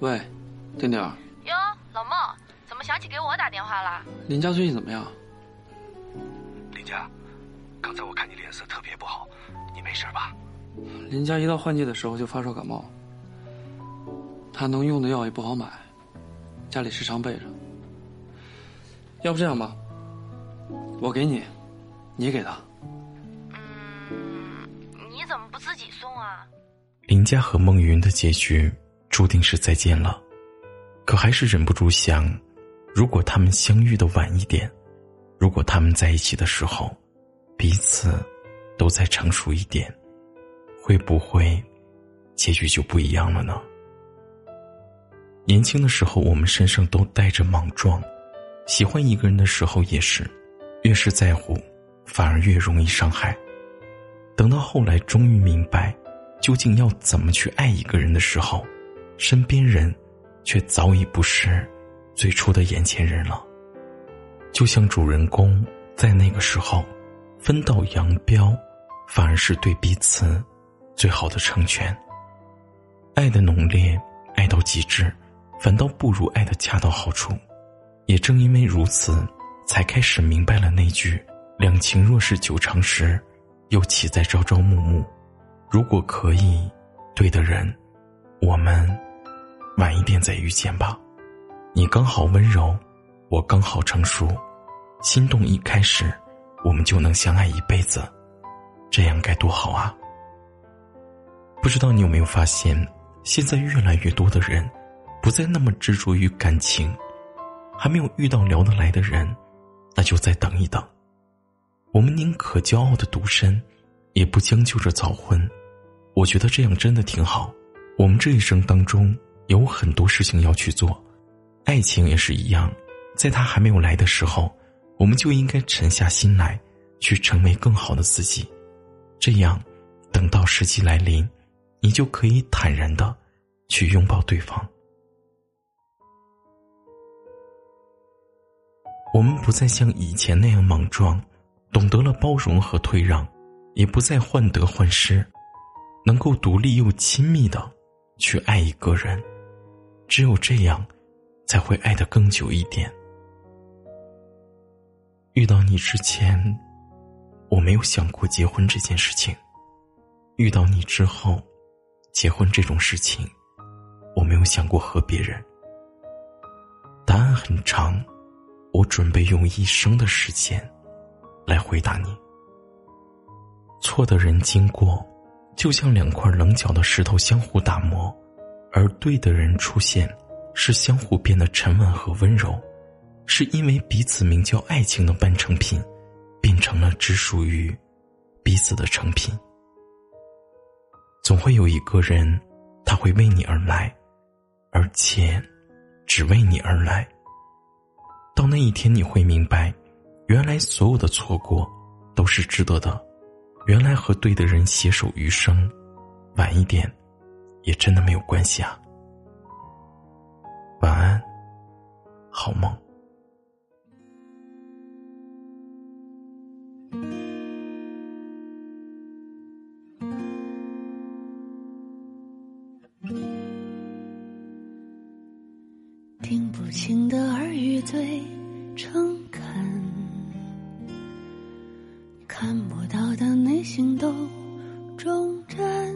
喂，丁丁。哟，老孟，怎么想起给我打电话了？林佳最近怎么样？林佳，刚才我看你脸色特别不好，你没事吧？林佳一到换季的时候就发烧感冒，他能用的药也不好买，家里时常备着。要不这样吧，我给你，你给他。嗯，你怎么不自己送啊？林佳和孟云的结局。注定是再见了，可还是忍不住想：如果他们相遇的晚一点，如果他们在一起的时候，彼此都再成熟一点，会不会结局就不一样了呢？年轻的时候，我们身上都带着莽撞，喜欢一个人的时候也是，越是在乎，反而越容易伤害。等到后来，终于明白究竟要怎么去爱一个人的时候。身边人，却早已不是最初的眼前人了。就像主人公在那个时候分道扬镳，反而是对彼此最好的成全。爱的浓烈，爱到极致，反倒不如爱的恰到好处。也正因为如此，才开始明白了那句“两情若是久长时，又岂在朝朝暮暮”。如果可以，对的人，我们。晚一点再遇见吧，你刚好温柔，我刚好成熟，心动一开始，我们就能相爱一辈子，这样该多好啊！不知道你有没有发现，现在越来越多的人，不再那么执着于感情，还没有遇到聊得来的人，那就再等一等。我们宁可骄傲的独身，也不将就着早婚。我觉得这样真的挺好。我们这一生当中。有很多事情要去做，爱情也是一样，在他还没有来的时候，我们就应该沉下心来，去成为更好的自己。这样，等到时机来临，你就可以坦然的去拥抱对方。我们不再像以前那样莽撞，懂得了包容和退让，也不再患得患失，能够独立又亲密的去爱一个人。只有这样，才会爱得更久一点。遇到你之前，我没有想过结婚这件事情；遇到你之后，结婚这种事情，我没有想过和别人。答案很长，我准备用一生的时间来回答你。错的人经过，就像两块棱角的石头相互打磨。而对的人出现，是相互变得沉稳和温柔，是因为彼此名叫爱情的半成品，变成了只属于彼此的成品。总会有一个人，他会为你而来，而且只为你而来。到那一天，你会明白，原来所有的错过都是值得的，原来和对的人携手余生，晚一点。也真的没有关系啊。晚安，好梦。听不清的耳语最诚的内心都忠贞。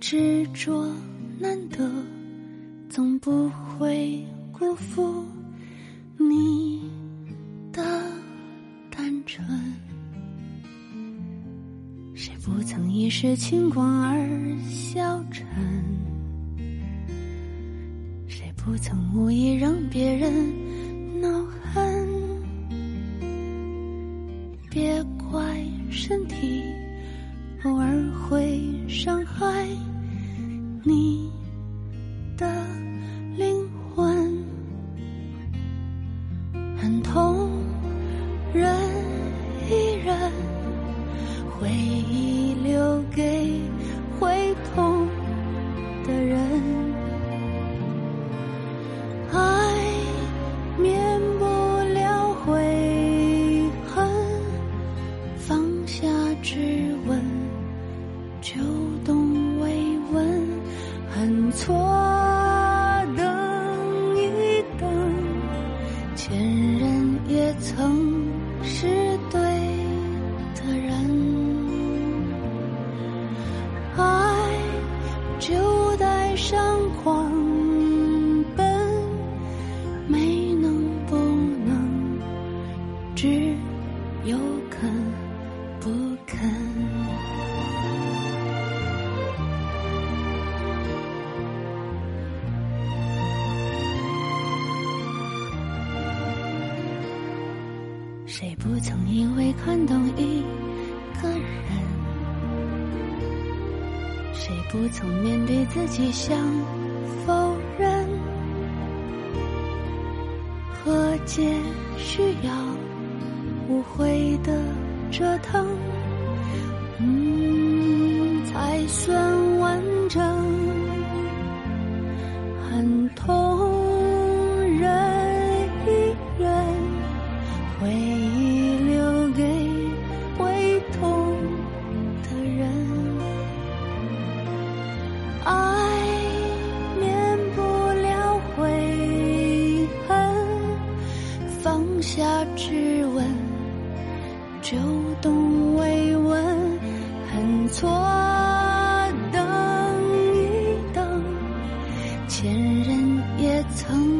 执着难得，总不会辜负你的单纯。谁不曾一时轻狂而消沉？谁不曾无意让别人坏身体偶尔会伤害。你有肯不肯。谁不曾因为看懂一个人？谁不曾面对自己想否认？和解需要无悔的折腾，嗯，才算完整。很痛，忍一忍，回忆留给会痛的人。爱免不了悔恨，放下质问，就懂慰问，很错等一等，前人也曾